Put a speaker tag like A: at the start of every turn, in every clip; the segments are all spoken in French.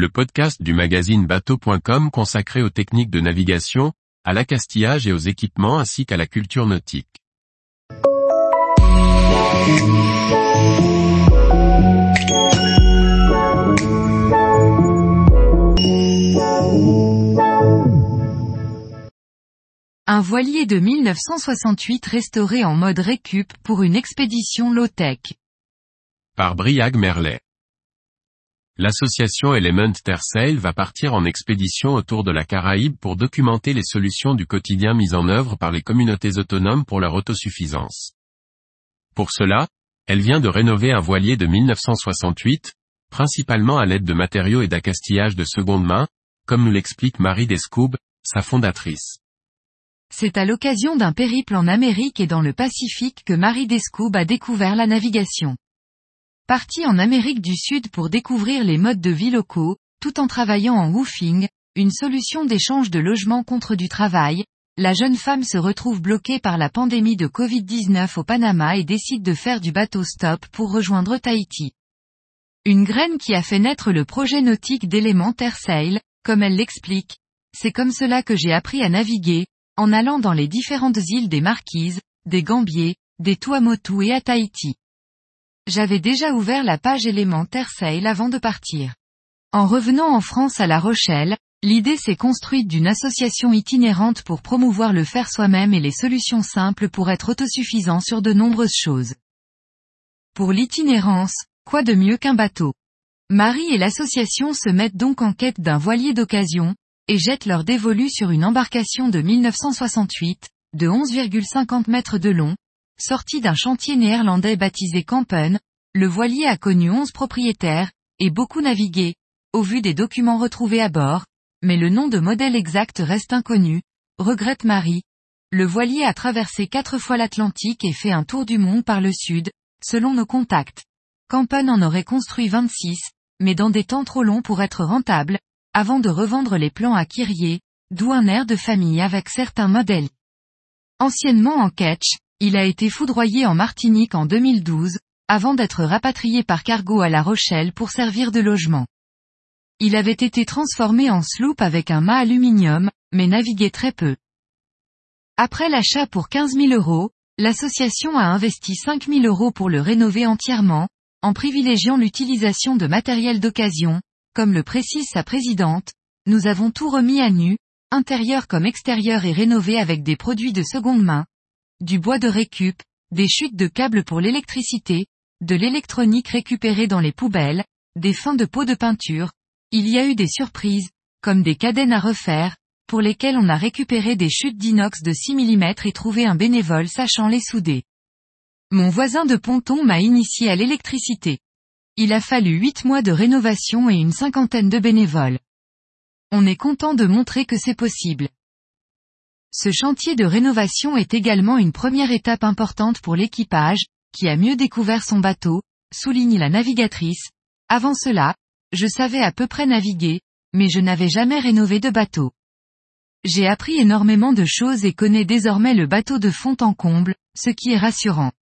A: le podcast du magazine bateau.com consacré aux techniques de navigation, à l'accastillage et aux équipements ainsi qu'à la culture nautique.
B: Un voilier de 1968 restauré en mode récup pour une expédition low-tech.
A: Par Briag Merlet. L'association Element Tersail va partir en expédition autour de la Caraïbe pour documenter les solutions du quotidien mises en œuvre par les communautés autonomes pour leur autosuffisance. Pour cela, elle vient de rénover un voilier de 1968, principalement à l'aide de matériaux et d'accastillage de seconde main, comme nous l'explique Marie Descoubes, sa fondatrice.
B: C'est à l'occasion d'un périple en Amérique et dans le Pacifique que Marie Descoubes a découvert la navigation. Partie en Amérique du Sud pour découvrir les modes de vie locaux, tout en travaillant en woofing, une solution d'échange de logement contre du travail, la jeune femme se retrouve bloquée par la pandémie de Covid-19 au Panama et décide de faire du bateau stop pour rejoindre Tahiti. Une graine qui a fait naître le projet nautique d'élémentaire Sail, comme elle l'explique. C'est comme cela que j'ai appris à naviguer, en allant dans les différentes îles des Marquises, des Gambiers, des Tuamotu et à Tahiti. J'avais déjà ouvert la page élémentaire Sail avant de partir. En revenant en France à La Rochelle, l'idée s'est construite d'une association itinérante pour promouvoir le faire soi-même et les solutions simples pour être autosuffisant sur de nombreuses choses. Pour l'itinérance, quoi de mieux qu'un bateau? Marie et l'association se mettent donc en quête d'un voilier d'occasion, et jettent leur dévolu sur une embarcation de 1968, de 11,50 mètres de long, sorti d'un chantier néerlandais baptisé Kampen, le voilier a connu 11 propriétaires, et beaucoup navigué, au vu des documents retrouvés à bord, mais le nom de modèle exact reste inconnu, regrette Marie. Le voilier a traversé quatre fois l'Atlantique et fait un tour du monde par le sud, selon nos contacts. Kampen en aurait construit 26, mais dans des temps trop longs pour être rentable, avant de revendre les plans à Kyrie, d'où un air de famille avec certains modèles. Anciennement en catch, il a été foudroyé en Martinique en 2012, avant d'être rapatrié par cargo à La Rochelle pour servir de logement. Il avait été transformé en sloop avec un mât aluminium, mais naviguait très peu. Après l'achat pour 15 000 euros, l'association a investi 5 000 euros pour le rénover entièrement, en privilégiant l'utilisation de matériel d'occasion, comme le précise sa présidente, nous avons tout remis à nu, intérieur comme extérieur et rénové avec des produits de seconde main, du bois de récup, des chutes de câbles pour l'électricité, de l'électronique récupérée dans les poubelles, des fins de pots de peinture. Il y a eu des surprises, comme des cadennes à refaire, pour lesquelles on a récupéré des chutes d'inox de 6 mm et trouvé un bénévole sachant les souder. Mon voisin de ponton m'a initié à l'électricité. Il a fallu 8 mois de rénovation et une cinquantaine de bénévoles. On est content de montrer que c'est possible. Ce chantier de rénovation est également une première étape importante pour l'équipage, qui a mieux découvert son bateau, souligne la navigatrice. Avant cela, je savais à peu près naviguer, mais je n'avais jamais rénové de bateau. J'ai appris énormément de choses et connais désormais le bateau de fond en comble, ce qui est rassurant.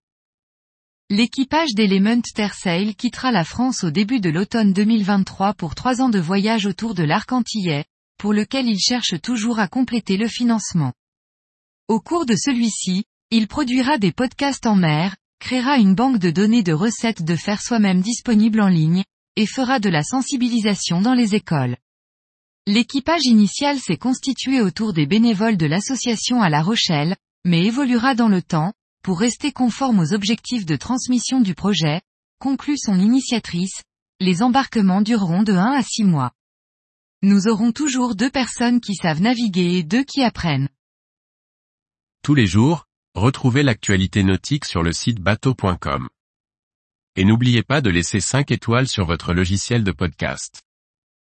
B: L'équipage d'Element Tersail quittera la France au début de l'automne 2023 pour trois ans de voyage autour de l'arc antillais, pour lequel il cherche toujours à compléter le financement. Au cours de celui-ci, il produira des podcasts en mer, créera une banque de données de recettes de faire soi-même disponible en ligne, et fera de la sensibilisation dans les écoles. L'équipage initial s'est constitué autour des bénévoles de l'association à La Rochelle, mais évoluera dans le temps, pour rester conforme aux objectifs de transmission du projet, conclut son initiatrice, les embarquements dureront de 1 à 6 mois. Nous aurons toujours deux personnes qui savent naviguer et deux qui apprennent.
A: Tous les jours, retrouvez l'actualité nautique sur le site bateau.com. Et n'oubliez pas de laisser 5 étoiles sur votre logiciel de podcast.